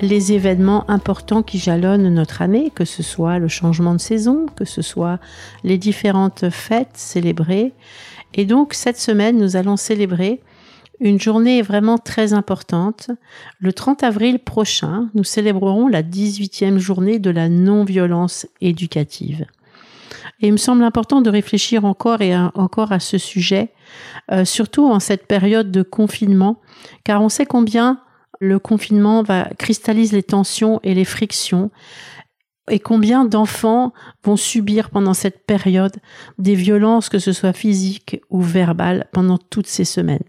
les événements importants qui jalonnent notre année, que ce soit le changement de saison, que ce soit les différentes fêtes célébrées. Et donc cette semaine, nous allons célébrer une journée vraiment très importante. Le 30 avril prochain, nous célébrerons la 18e journée de la non-violence éducative. Et il me semble important de réfléchir encore et encore à ce sujet, euh, surtout en cette période de confinement, car on sait combien le confinement va cristallise les tensions et les frictions et combien d'enfants vont subir pendant cette période des violences, que ce soit physiques ou verbales, pendant toutes ces semaines?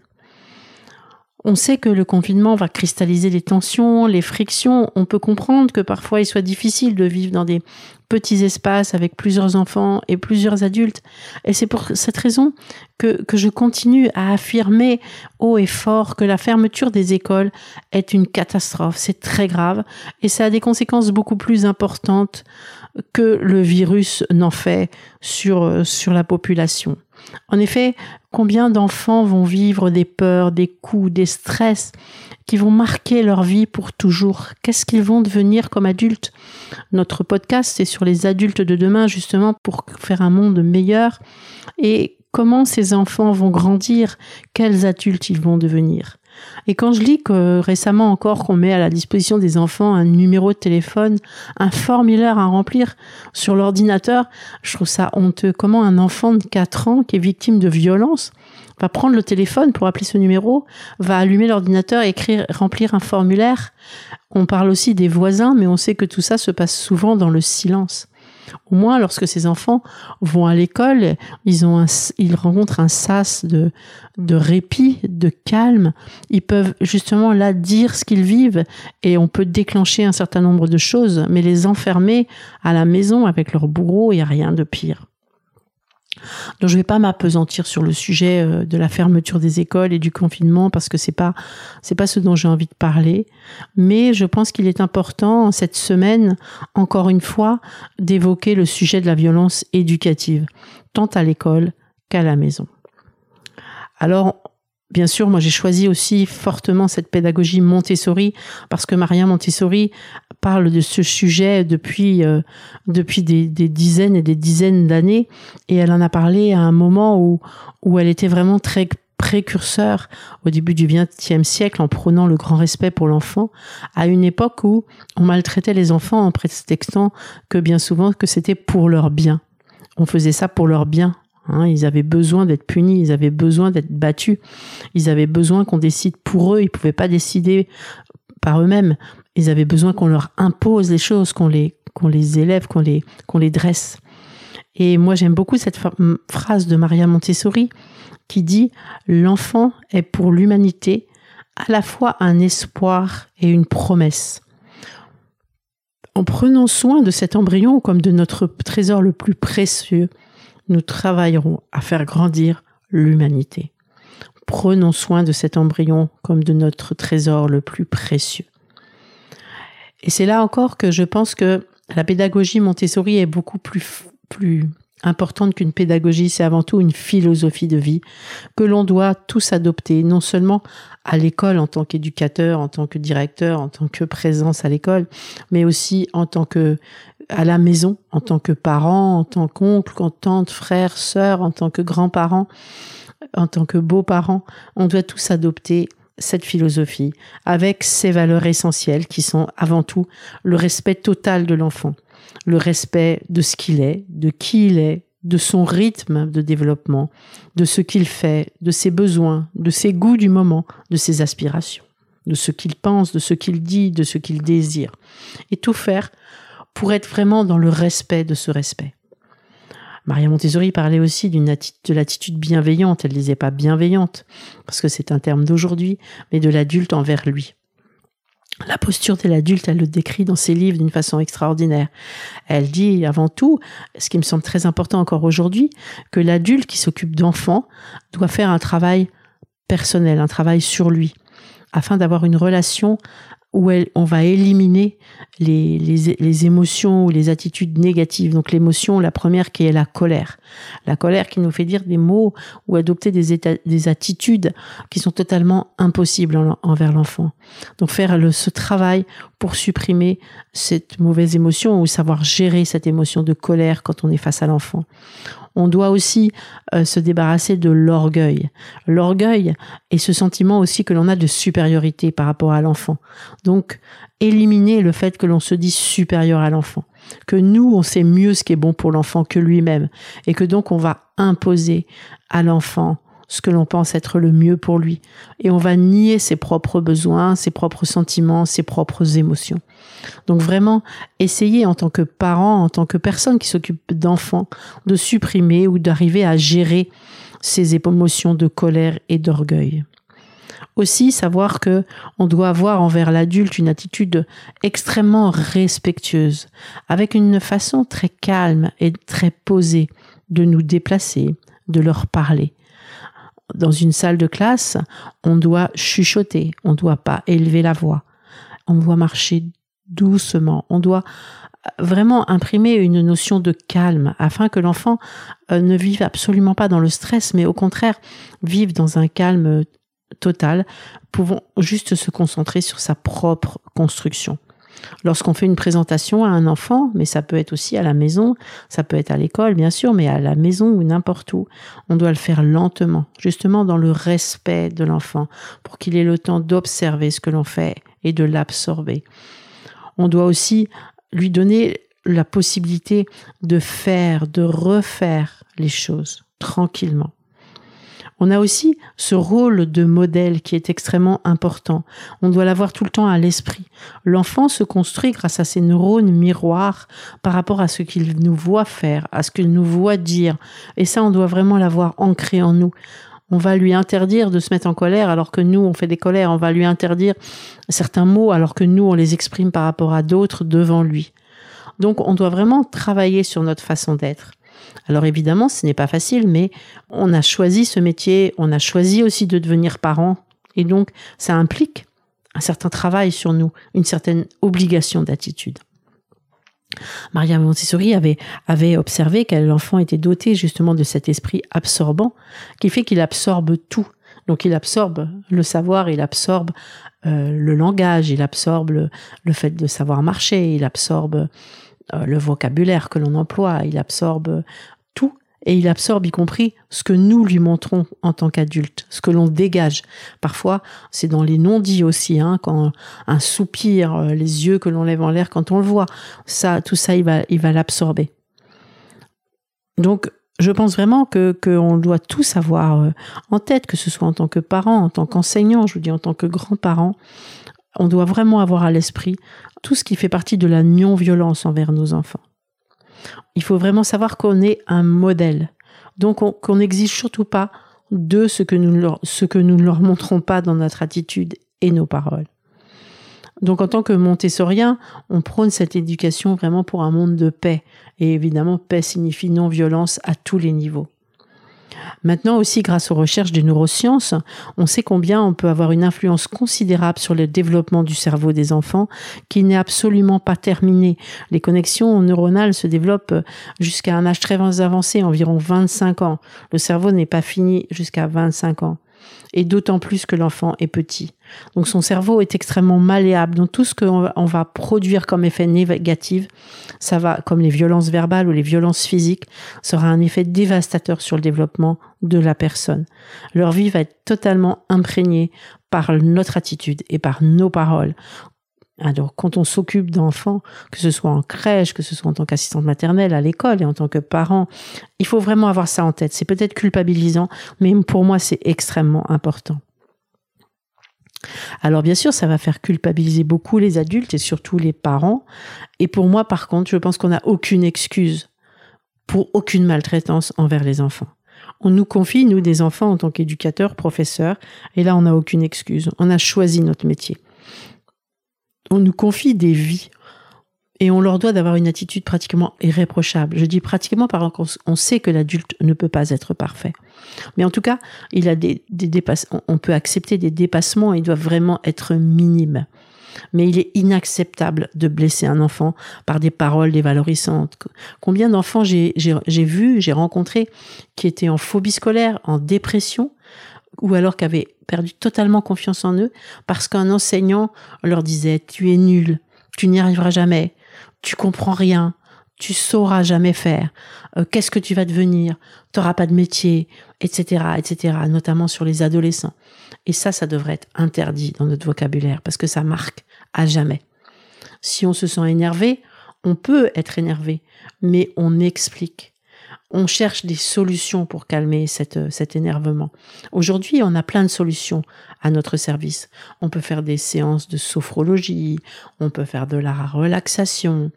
On sait que le confinement va cristalliser les tensions, les frictions. On peut comprendre que parfois il soit difficile de vivre dans des petits espaces avec plusieurs enfants et plusieurs adultes. Et c'est pour cette raison que, que je continue à affirmer haut et fort que la fermeture des écoles est une catastrophe. C'est très grave et ça a des conséquences beaucoup plus importantes que le virus n'en fait sur, sur la population. En effet, combien d'enfants vont vivre des peurs, des coups, des stress qui vont marquer leur vie pour toujours Qu'est-ce qu'ils vont devenir comme adultes? Notre podcast, c'est sur les adultes de demain, justement, pour faire un monde meilleur. Et comment ces enfants vont grandir? Quels adultes ils vont devenir? Et quand je lis que récemment encore qu'on met à la disposition des enfants un numéro de téléphone, un formulaire à remplir sur l'ordinateur, je trouve ça honteux. Comment un enfant de 4 ans qui est victime de violence va prendre le téléphone pour appeler ce numéro, va allumer l'ordinateur, écrire, remplir un formulaire. On parle aussi des voisins, mais on sait que tout ça se passe souvent dans le silence. Au moins, lorsque ces enfants vont à l'école, ils ont ils rencontrent un sas de, de répit, de calme. Ils peuvent justement là dire ce qu'ils vivent et on peut déclencher un certain nombre de choses, mais les enfermer à la maison avec leur bourreau, il n'y a rien de pire. Donc je ne vais pas m'apesantir sur le sujet euh, de la fermeture des écoles et du confinement parce que c'est pas c'est pas ce dont j'ai envie de parler, mais je pense qu'il est important cette semaine encore une fois d'évoquer le sujet de la violence éducative tant à l'école qu'à la maison. Alors Bien sûr, moi j'ai choisi aussi fortement cette pédagogie Montessori parce que Maria Montessori parle de ce sujet depuis euh, depuis des, dizaines et des dizaines d'années et elle en a parlé à un moment où où elle était vraiment très précurseur au début du XXe siècle en prônant le grand respect pour l'enfant, à une époque où on maltraitait les enfants en prétextant que bien souvent que c'était pour leur bien. On faisait ça pour leur bien, Hein, ils avaient besoin d'être punis, ils avaient besoin d'être battus, ils avaient besoin qu'on décide pour eux, ils pouvaient pas décider par eux-mêmes. Ils avaient besoin qu'on leur impose les choses, qu'on les, élève, qu'on les, qu'on les dresse. Et moi, j'aime beaucoup cette phrase de Maria Montessori qui dit L'enfant est pour l'humanité à la fois un espoir et une promesse. En prenant soin de cet embryon comme de notre trésor le plus précieux, nous travaillerons à faire grandir l'humanité. Prenons soin de cet embryon comme de notre trésor le plus précieux. Et c'est là encore que je pense que la pédagogie Montessori est beaucoup plus, plus importante qu'une pédagogie, c'est avant tout une philosophie de vie que l'on doit tous adopter, non seulement à l'école en tant qu'éducateur, en tant que directeur, en tant que présence à l'école, mais aussi en tant que à la maison, en tant que parent, en tant qu'oncle, en tant que frère, sœur, en tant que grands-parents, en tant que beaux-parents. On doit tous adopter cette philosophie avec ses valeurs essentielles qui sont avant tout le respect total de l'enfant, le respect de ce qu'il est, de qui il est, de son rythme de développement, de ce qu'il fait, de ses besoins, de ses goûts du moment, de ses aspirations, de ce qu'il pense, de ce qu'il dit, de ce qu'il désire. Et tout faire pour être vraiment dans le respect de ce respect. Maria Montessori parlait aussi de l'attitude bienveillante. Elle disait pas bienveillante, parce que c'est un terme d'aujourd'hui, mais de l'adulte envers lui. La posture de l'adulte, elle le décrit dans ses livres d'une façon extraordinaire. Elle dit avant tout, ce qui me semble très important encore aujourd'hui, que l'adulte qui s'occupe d'enfants doit faire un travail personnel, un travail sur lui, afin d'avoir une relation où on va éliminer les, les, émotions ou les attitudes négatives. Donc l'émotion, la première qui est la colère. La colère qui nous fait dire des mots ou adopter des, des attitudes qui sont totalement impossibles envers l'enfant. Donc faire le, ce travail pour supprimer cette mauvaise émotion ou savoir gérer cette émotion de colère quand on est face à l'enfant on doit aussi euh, se débarrasser de l'orgueil. L'orgueil est ce sentiment aussi que l'on a de supériorité par rapport à l'enfant. Donc, éliminer le fait que l'on se dit supérieur à l'enfant, que nous, on sait mieux ce qui est bon pour l'enfant que lui-même, et que donc on va imposer à l'enfant ce que l'on pense être le mieux pour lui. Et on va nier ses propres besoins, ses propres sentiments, ses propres émotions. Donc vraiment, essayer en tant que parent, en tant que personne qui s'occupe d'enfants, de supprimer ou d'arriver à gérer ces émotions de colère et d'orgueil. Aussi, savoir que on doit avoir envers l'adulte une attitude extrêmement respectueuse, avec une façon très calme et très posée de nous déplacer, de leur parler, dans une salle de classe, on doit chuchoter, on ne doit pas élever la voix, on doit marcher doucement, on doit vraiment imprimer une notion de calme afin que l'enfant euh, ne vive absolument pas dans le stress, mais au contraire vive dans un calme total, pouvant juste se concentrer sur sa propre construction. Lorsqu'on fait une présentation à un enfant, mais ça peut être aussi à la maison, ça peut être à l'école bien sûr, mais à la maison ou n'importe où, on doit le faire lentement, justement dans le respect de l'enfant, pour qu'il ait le temps d'observer ce que l'on fait et de l'absorber. On doit aussi lui donner la possibilité de faire, de refaire les choses tranquillement. On a aussi ce rôle de modèle qui est extrêmement important. On doit l'avoir tout le temps à l'esprit. L'enfant se construit grâce à ses neurones miroirs par rapport à ce qu'il nous voit faire, à ce qu'il nous voit dire. Et ça, on doit vraiment l'avoir ancré en nous. On va lui interdire de se mettre en colère alors que nous, on fait des colères. On va lui interdire certains mots alors que nous, on les exprime par rapport à d'autres devant lui. Donc, on doit vraiment travailler sur notre façon d'être. Alors évidemment, ce n'est pas facile, mais on a choisi ce métier, on a choisi aussi de devenir parent, et donc ça implique un certain travail sur nous, une certaine obligation d'attitude. Maria Montessori avait, avait observé que l'enfant était doté justement de cet esprit absorbant qui fait qu'il absorbe tout. Donc il absorbe le savoir, il absorbe euh, le langage, il absorbe le, fait de savoir marcher, il absorbe le vocabulaire que l'on emploie, il absorbe tout et il absorbe y compris ce que nous lui montrons en tant qu'adulte, ce que l'on dégage. Parfois, c'est dans les non-dits aussi, hein, quand un soupir, euh, les yeux que l'on lève en l'air quand on le voit, ça, tout ça, il va, il va l'absorber. Donc, je pense vraiment que qu'on doit tous avoir euh, en tête, que ce soit en tant que parent, en tant qu'enseignant, je vous dis en tant que grand-parent, on doit vraiment avoir à l'esprit tout ce qui fait partie de la non-violence envers nos enfants. Il faut vraiment savoir qu'on est un modèle. Donc qu'on n'exige surtout pas de ce que, nous ce que nous ne leur montrons pas dans notre attitude et nos paroles. Donc en tant que montessorien, on prône cette éducation vraiment pour un monde de paix. Et évidemment, paix signifie non-violence à tous les niveaux. Maintenant aussi, grâce aux recherches des neurosciences, on sait combien on peut avoir une influence considérable sur le développement du cerveau des enfants qui n'est absolument pas terminé. Les connexions neuronales se développent jusqu'à un âge très avancé, environ 25 ans. Le cerveau n'est pas fini jusqu'à 25 ans et d'autant plus que l'enfant est petit. Donc son cerveau est extrêmement malléable. Donc tout ce qu'on va produire comme effet négatif, ça va, comme les violences verbales ou les violences physiques, sera un effet dévastateur sur le développement de la personne. Leur vie va être totalement imprégnée par notre attitude et par nos paroles. Alors, quand on s'occupe d'enfants, que ce soit en crèche, que ce soit en tant qu'assistante maternelle, à l'école et en tant que parent, il faut vraiment avoir ça en tête. C'est peut-être culpabilisant, mais pour moi, c'est extrêmement important. Alors bien sûr, ça va faire culpabiliser beaucoup les adultes et surtout les parents. Et pour moi, par contre, je pense qu'on n'a aucune excuse pour aucune maltraitance envers les enfants. On nous confie, nous, des enfants en tant qu'éducateurs, professeurs, et là, on n'a aucune excuse. On a choisi notre métier on nous confie des vies et on leur doit d'avoir une attitude pratiquement irréprochable. Je dis pratiquement parce qu'on sait que l'adulte ne peut pas être parfait. Mais en tout cas, il a des, on peut accepter des dépassements, ils doivent vraiment être minimes. Mais il est inacceptable de blesser un enfant par des paroles dévalorisantes. Combien d'enfants j'ai vu, j'ai rencontré qui étaient en phobie scolaire, en dépression, ou alors qui avaient perdu totalement confiance en eux parce qu'un enseignant leur disait tu es nul, tu n'y arriveras jamais, tu comprends rien, tu sauras jamais faire, euh, qu'est-ce que tu vas devenir, tu n'auras pas de métier, etc., etc., notamment sur les adolescents. Et ça, ça devrait être interdit dans notre vocabulaire parce que ça marque à jamais. Si on se sent énervé, on peut être énervé, mais on explique on cherche des solutions pour calmer cette, cet énervement. Aujourd'hui, on a plein de solutions à notre service. On peut faire des séances de sophrologie, on peut faire de la relaxation,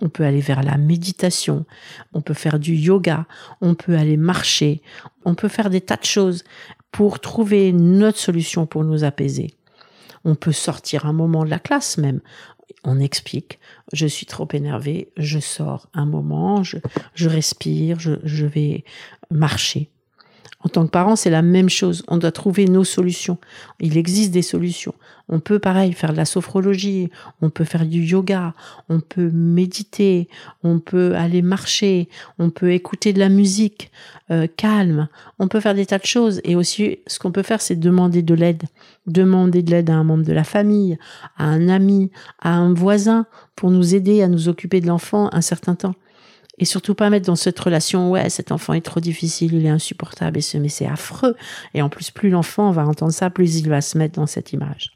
on peut aller vers la méditation, on peut faire du yoga, on peut aller marcher, on peut faire des tas de choses pour trouver notre solution pour nous apaiser. On peut sortir un moment de la classe même on explique, je suis trop énervé, je sors un moment, je, respire, je, vais marcher. En tant que parent, c'est la même chose. On doit trouver nos solutions. Il existe des solutions. On peut, pareil, faire de la sophrologie, on peut faire du yoga, on peut méditer, on peut aller marcher, on peut écouter de la musique euh, calme, on peut faire des tas de choses. Et aussi, ce qu'on peut faire, c'est demander de l'aide. Demander de l'aide à un membre de la famille, à un ami, à un voisin, pour nous aider à nous occuper de l'enfant un certain temps. Et surtout pas mettre dans cette relation, ouais, cet enfant est trop difficile, il est insupportable, et ce, mais c'est affreux. Et en plus, plus l'enfant va entendre ça, plus il va se mettre dans cette image.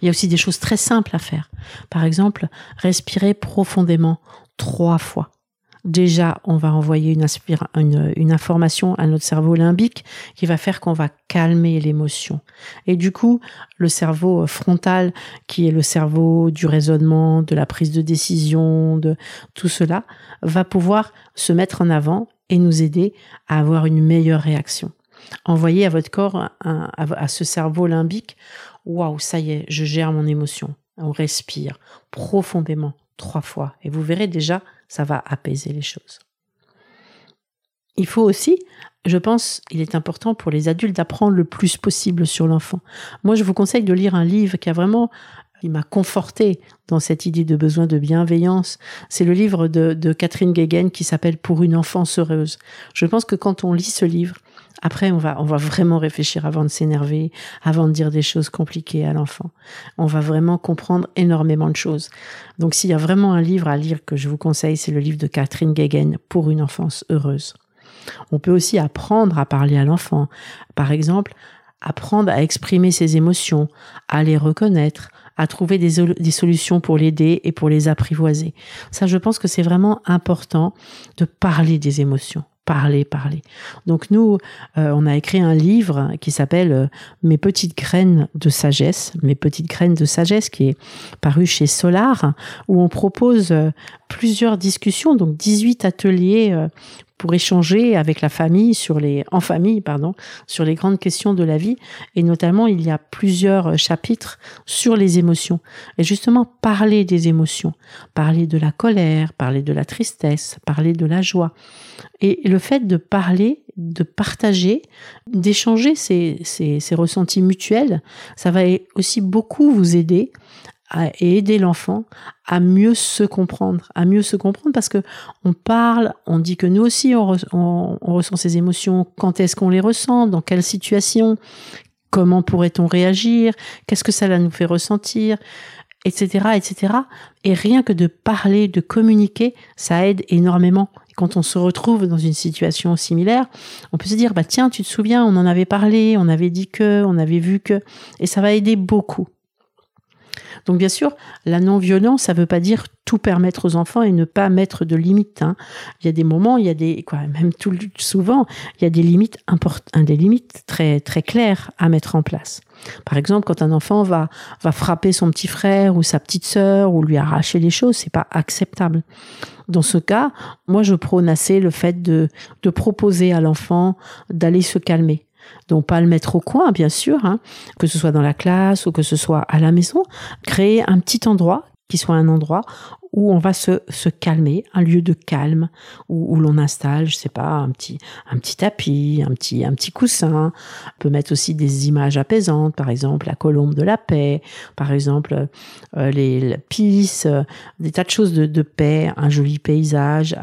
Il y a aussi des choses très simples à faire. Par exemple, respirer profondément trois fois déjà, on va envoyer une, une, information à notre cerveau limbique qui va faire qu'on va calmer l'émotion. Et du coup, le cerveau frontal, qui est le cerveau du raisonnement, de la prise de décision, de tout cela, va pouvoir se mettre en avant et nous aider à avoir une meilleure réaction. Envoyer à votre corps, à ce cerveau limbique, waouh, ça y est, je gère mon émotion. On respire profondément trois fois et vous verrez déjà ça va apaiser les choses. Il faut aussi, je pense, il est important pour les adultes d'apprendre le plus possible sur l'enfant. Moi, je vous conseille de lire un livre qui a vraiment, il m'a conforté dans cette idée de besoin de bienveillance. C'est le livre de, Catherine Guéguen qui s'appelle Pour une enfance heureuse. Je pense que quand on lit ce livre, après, on va, on va vraiment réfléchir avant de s'énerver, avant de dire des choses compliquées à l'enfant. On va vraiment comprendre énormément de choses. Donc, s'il y a vraiment un livre à lire que je vous conseille, c'est le livre de Catherine Guéguen pour une enfance heureuse. On peut aussi apprendre à parler à l'enfant. Par exemple, apprendre à exprimer ses émotions, à les reconnaître, à trouver des, des solutions pour l'aider et pour les apprivoiser. Ça, je pense que c'est vraiment important de parler des émotions parler, parler. Donc nous, euh, on a écrit un livre qui s'appelle euh, Mes petites graines de sagesse, Mes petites graines de sagesse, qui est paru chez Solar, où on propose euh, plusieurs discussions, donc 18 ateliers pour échanger avec la famille sur les, en famille, pardon, sur les grandes questions de la vie. Et notamment, il y a plusieurs chapitres sur les émotions. Et justement, parler des émotions, parler de la colère, parler de la tristesse, parler de la joie. Et le fait de parler, de partager, d'échanger ces, ces, ces ressentis mutuels, ça va aussi beaucoup vous aider et aider l'enfant à mieux se comprendre, à mieux se comprendre parce que on parle, on dit que nous aussi on, ressent ces émotions, quand est-ce qu'on les ressent, dans quelle situation, comment pourrait-on réagir, qu'est-ce que ça nous fait ressentir, etc., etc. Et rien que de parler, de communiquer, ça aide énormément. quand on se retrouve dans une situation similaire, on peut se dire, bah tiens, tu te souviens, on en avait parlé, on avait dit que, on avait vu que, et ça va aider beaucoup. Donc bien sûr, la non-violence, ça ne veut pas dire tout permettre aux enfants et ne pas mettre de limites. Hein. Il y a des moments, il y a des, quoi, même tout souvent, il y a des limites importantes, des limites très très claires à mettre en place. Par exemple, quand un enfant va va frapper son petit frère ou sa petite sœur ou lui arracher les choses, c'est pas acceptable. Dans ce cas, moi je prône assez le fait de de proposer à l'enfant d'aller se calmer donc pas le mettre au coin, bien sûr, hein, que ce soit dans la classe ou que ce soit à la maison. Créer un petit endroit qui soit un endroit où on va se, se calmer, un lieu de calme où, où l'on installe, je sais pas, un petit un petit tapis, un petit un petit coussin. On peut mettre aussi des images apaisantes, par exemple la colombe de la paix, par exemple euh, les, les euh, des tas de choses de, de paix, un joli paysage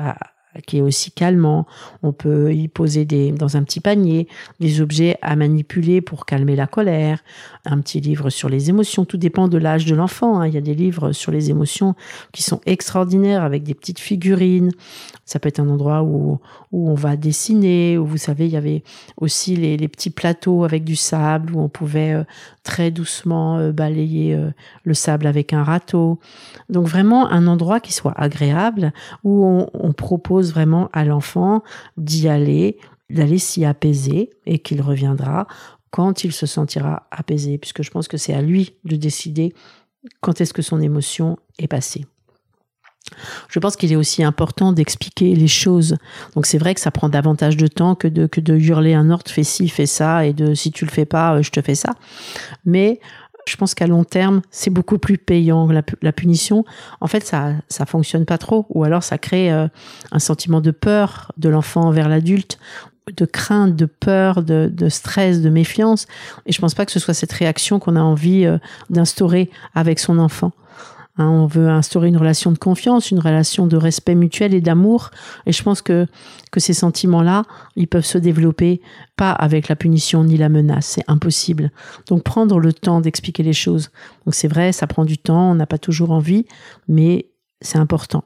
qui est aussi calmant. On peut y poser des, dans un petit panier des objets à manipuler pour calmer la colère, un petit livre sur les émotions. Tout dépend de l'âge de l'enfant. Hein. Il y a des livres sur les émotions qui sont extraordinaires avec des petites figurines. Ça peut être un endroit où, on va dessiner, où vous savez, il y avait aussi les, petits plateaux avec du sable où on pouvait euh, très doucement euh, balayer euh, le sable avec un râteau. Donc vraiment un endroit qui soit agréable où on propose vraiment à l'enfant d'y aller, d'aller s'y apaiser et qu'il reviendra quand il se sentira apaisé, puisque je pense que c'est à lui de décider quand est-ce que son émotion est passée. Je pense qu'il est aussi important d'expliquer les choses. Donc c'est vrai que ça prend davantage de temps que de, hurler un ordre, fais ci, fais ça, et de si tu le fais pas, euh, je te fais ça. Mais je pense qu'à long terme, c'est beaucoup plus payant. La, punition, en fait, ça ça fonctionne pas trop, ou alors ça crée euh, un sentiment de peur de l'enfant vers l'adulte, de crainte, de peur, de, de, stress, de méfiance. Et je pense pas que ce soit cette réaction qu'on a envie euh, d'instaurer avec son enfant. Hein, on veut instaurer une relation de confiance, une relation de respect mutuel et d'amour. Et je pense que, que ces sentiments-là, ils peuvent se développer pas avec la punition ni la menace. C'est impossible. Donc prendre le temps d'expliquer les choses. Donc c'est vrai, ça prend du temps, on n'a pas toujours envie, mais c'est important.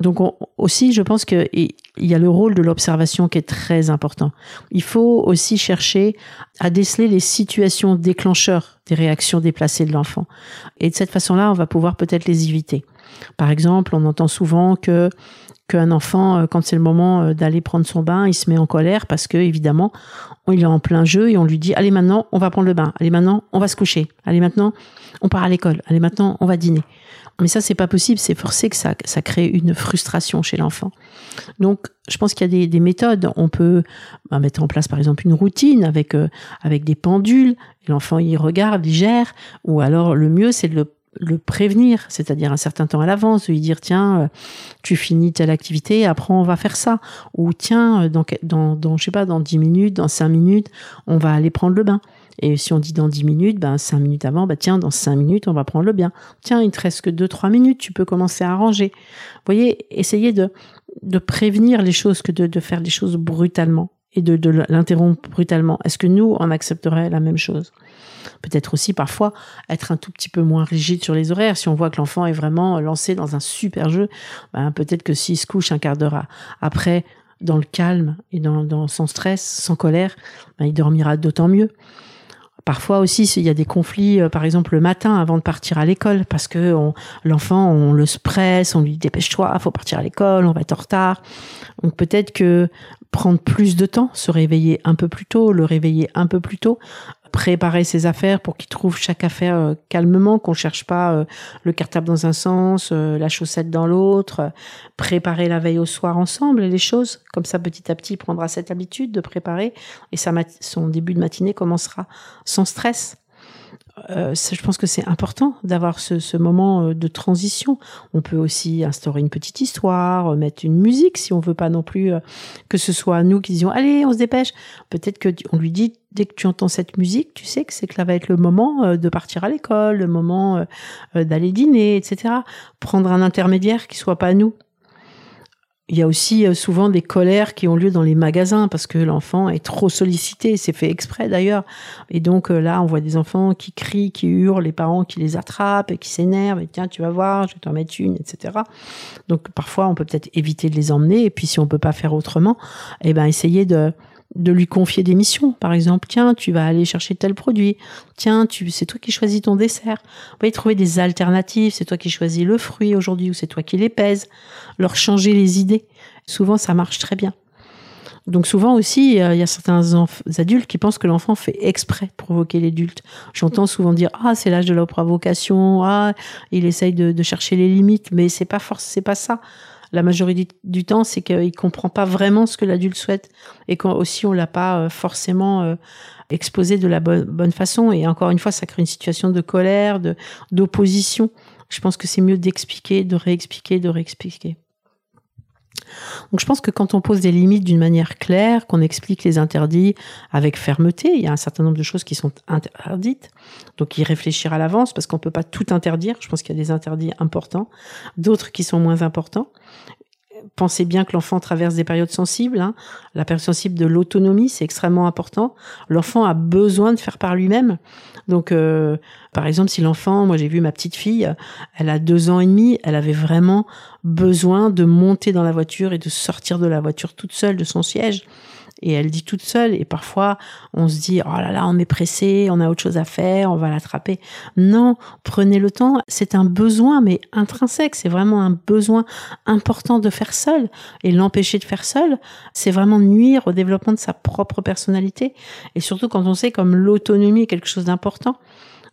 Donc aussi, je pense qu'il y a le rôle de l'observation qui est très important. Il faut aussi chercher à déceler les situations déclencheurs des réactions déplacées de l'enfant. Et de cette façon-là, on va pouvoir peut-être les éviter. Par exemple, on entend souvent que qu'un enfant, euh, quand c'est le moment euh, d'aller prendre son bain, il se met en colère parce que évidemment, il est en plein jeu et on lui dit allez maintenant, on va prendre le bain. Allez maintenant, on va se coucher. Allez maintenant, on part à l'école. Allez maintenant, on va dîner. Mais ça, c'est pas possible. C'est forcé que ça, ça crée une frustration chez l'enfant. Donc, je pense qu'il y a des, des, méthodes. On peut bah, mettre en place, par exemple, une routine avec euh, des pendules. L'enfant il regarde, il gère. Ou alors, le mieux, c'est de le prévenir, c'est-à-dire un certain temps à l'avance, lui dire tiens, euh, tu finis telle activité, après on va faire ça, ou tiens, euh, dans, dans, dans je sais pas, dans 10 minutes, dans 5 minutes, on va aller prendre le bain. Et si on dit dans 10 minutes, ben 5 minutes avant, ben tiens, dans 5 minutes, on va prendre le bain. Tiens, il te reste que 2-3 minutes, tu peux commencer à ranger. Voyez, essayez de, de prévenir les choses que de, de faire les choses brutalement et de, de l'interrompre brutalement. Est-ce que nous, on accepterait la même chose? Peut-être aussi parfois être un tout petit peu moins rigide sur les horaires. Si on voit que l'enfant est vraiment lancé dans un super jeu, ben peut-être que s'il se couche un quart d'heure après, dans le calme et dans, son stress, sans colère, ben il dormira d'autant mieux. Parfois aussi, il y a des conflits, euh, par exemple le matin avant de partir à l'école, parce que l'enfant, on le presse, on lui dit dépêche-toi, faut partir à l'école, on va être en retard. Donc peut-être que prendre plus de temps, se réveiller un peu plus tôt, le réveiller un peu plus tôt, préparer ses affaires pour qu'il trouve chaque affaire euh, calmement, qu'on cherche pas euh, le cartable dans un sens, euh, la chaussette dans l'autre, préparer la veille au soir ensemble les choses. Comme ça, petit à petit, il prendra cette habitude de préparer et sa son début de matinée commencera sans stress. Euh, je pense que c'est important d'avoir ce, ce, moment euh, de transition. On peut aussi instaurer une petite histoire, euh, mettre une musique si on veut pas non plus que ce soit nous qui disions allez on se dépêche. Peut-être que on lui dit dès que tu entends cette musique, tu sais que c'est que là va être le moment de partir à l'école, le moment d'aller dîner, etc. Prendre un intermédiaire qui soit pas nous il y a aussi euh, souvent des colères qui ont lieu dans les magasins parce que l'enfant est trop sollicité, c'est fait exprès d'ailleurs. Et donc euh, là, on voit des enfants qui crient, qui hurlent, les parents qui les attrapent et qui s'énervent. Et tiens, tu vas voir, je vais t'en mettre une, etc. Donc parfois, on peut peut-être éviter de les emmener. Et puis si on peut pas faire autrement, eh ben essayer de de lui confier des missions. Par exemple, tiens, tu vas aller chercher tel produit. Tiens, tu, c'est toi qui choisis ton dessert. Vous pouvez trouver des alternatives. C'est toi qui choisis le fruit aujourd'hui ou c'est toi qui les pèses. Leur changer les idées. Souvent, ça marche très bien. Donc souvent aussi, euh, il y a certains adultes qui pensent que l'enfant fait exprès de provoquer l'adulte. J'entends souvent dire ah c'est l'âge de la provocation, ah il essaye de, de chercher les limites, mais c'est pas forcément c'est pas ça la majorité du temps, c'est qu'il comprend pas vraiment ce que l'adulte souhaite et quand aussi on l'a pas euh, forcément euh, exposé de la bonne, façon. Et encore une fois, ça crée une situation de colère, d'opposition. Je pense que c'est mieux d'expliquer, de réexpliquer, de réexpliquer. Donc je pense que quand on pose des limites d'une manière claire, qu'on explique les interdits avec fermeté, il y a un certain nombre de choses qui sont interdites, donc y réfléchir à l'avance parce qu'on peut pas tout interdire. Je pense qu'il y a des interdits importants, d'autres qui sont moins importants pensez bien que l'enfant traverse des périodes sensibles. Hein. La période sensible de l'autonomie, c'est extrêmement important. L'enfant a besoin de faire par lui-même. Donc, euh, par exemple, si l'enfant, moi j'ai vu ma petite fille, elle a deux ans et demi, elle avait vraiment besoin de monter dans la voiture et de sortir de la voiture toute seule de son siège et elle dit toute seule. Et parfois on se dit oh là là on est pressé on a autre chose à faire on va l'attraper. Non prenez le temps. C'est un besoin mais intrinsèque. C'est vraiment un besoin important de faire seul. Et l'empêcher de faire seul c'est vraiment nuire au développement de sa propre personnalité. Et surtout quand on sait comme l'autonomie est quelque chose d'important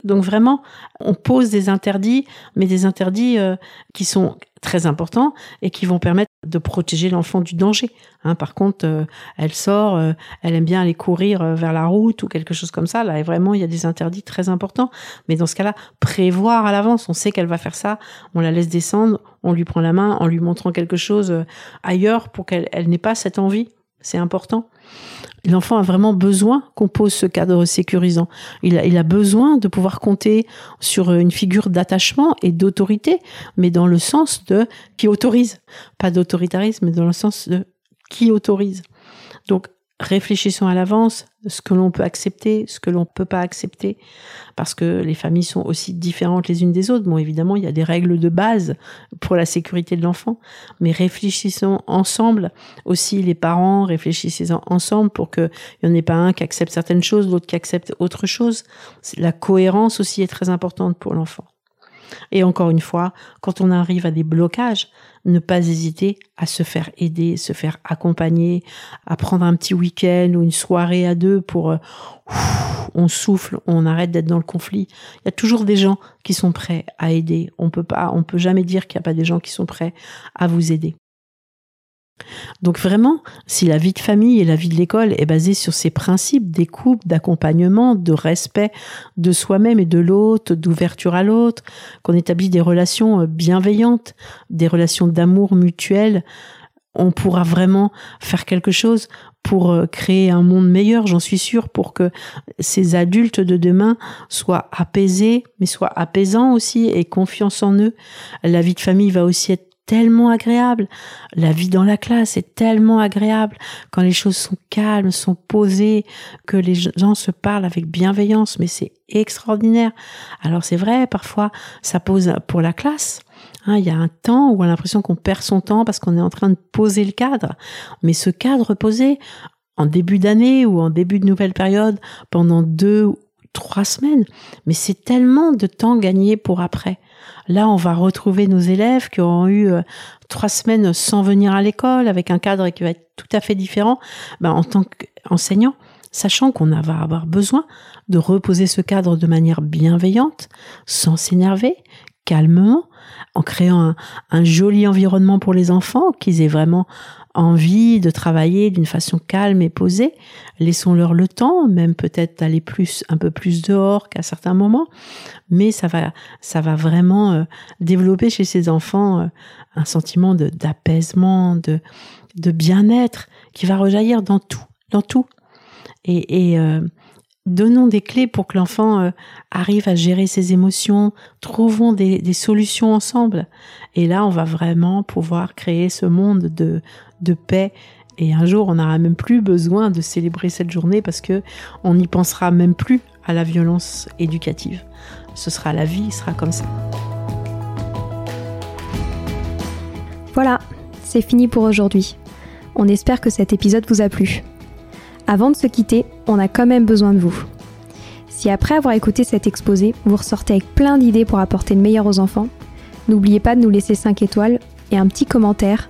donc vraiment, on pose des interdits, mais des interdits euh, qui sont très importants et qui vont permettre de protéger l'enfant du danger. Hein, par contre, euh, elle sort, euh, elle aime bien aller courir vers la route ou quelque chose comme ça. Là, vraiment, il y a des interdits très importants. Mais dans ce cas-là, prévoir à l'avance, on sait qu'elle va faire ça, on la laisse descendre, on lui prend la main en lui montrant quelque chose ailleurs pour qu'elle n'ait pas cette envie. C'est important. L'enfant a vraiment besoin qu'on pose ce cadre sécurisant. Il a, besoin de pouvoir compter sur une figure d'attachement et d'autorité, mais dans le sens de qui autorise. Pas d'autoritarisme, mais dans le sens de qui autorise. Donc, réfléchissons à l'avance ce que l'on peut accepter, ce que l'on peut pas accepter, parce que les familles sont aussi différentes les unes des autres. Bon, évidemment, il y a des règles de base pour la sécurité de l'enfant, mais réfléchissons ensemble aussi les parents, réfléchissez ensemble pour qu'il n'y en ait pas un qui accepte certaines choses, l'autre qui accepte autre chose. La cohérence aussi est très importante pour l'enfant. Et encore une fois, quand on arrive à des blocages, ne pas hésiter à se faire aider, se faire accompagner, à prendre un petit week-end ou une soirée à deux pour euh, on souffle, on arrête d'être dans le conflit. Il y a toujours des gens qui sont prêts à aider. On peut pas, on peut jamais dire qu'il n'y a pas des gens qui sont prêts à vous aider. Donc vraiment, si la vie de famille et la vie de l'école est basée sur ces principes d'écoute, d'accompagnement, de respect de soi-même et de l'autre, d'ouverture à l'autre, qu'on établit des relations euh, bienveillantes, des relations d'amour mutuel, on pourra vraiment faire quelque chose pour euh, créer un monde meilleur, j'en suis sûre, pour que ces adultes de demain soient apaisés, mais soient apaisants aussi et confiance en eux. La vie de famille va aussi être tellement agréable. La vie dans la classe est tellement agréable quand les choses sont calmes, sont posées, que les gens se parlent avec bienveillance, mais c'est extraordinaire. Alors c'est vrai, parfois ça pose pour la classe. Hein, il y a un temps où on a l'impression qu'on perd son temps parce qu'on est en train de poser le cadre. Mais ce cadre posé en début d'année ou en début de nouvelle période pendant deux trois semaines, mais c'est tellement de temps gagné pour après. Là, on va retrouver nos élèves qui auront eu euh, trois semaines sans venir à l'école, avec un cadre qui va être tout à fait différent. Ben, en tant qu'enseignant, sachant qu'on va avoir besoin de reposer ce cadre de manière bienveillante, sans s'énerver, calmement, en créant un, joli environnement pour les enfants, qu'ils aient vraiment envie de travailler d'une façon calme et posée. Laissons-leur le temps, même peut-être d'aller plus, un peu plus dehors qu'à certains moments, mais ça va, ça va vraiment euh, développer chez ces enfants euh, un sentiment d'apaisement, de, bien-être qui va rejaillir dans tout, dans tout. Et, et euh, donnons des clés pour que l'enfant euh, arrive à gérer ses émotions, trouvons des, des, solutions ensemble. Et là, on va vraiment pouvoir créer ce monde de, de paix. Et un jour, on n'aura même plus besoin de célébrer cette journée parce que on n'y pensera même plus à la violence éducative. Ce sera la vie, sera comme ça. Voilà, c'est fini pour aujourd'hui. On espère que cet épisode vous a plu. Avant de se quitter, on a quand même besoin de vous. Si après avoir écouté cet exposé, vous ressortez avec plein d'idées pour apporter le meilleur aux enfants, n'oubliez pas de nous laisser 5 étoiles et un petit commentaire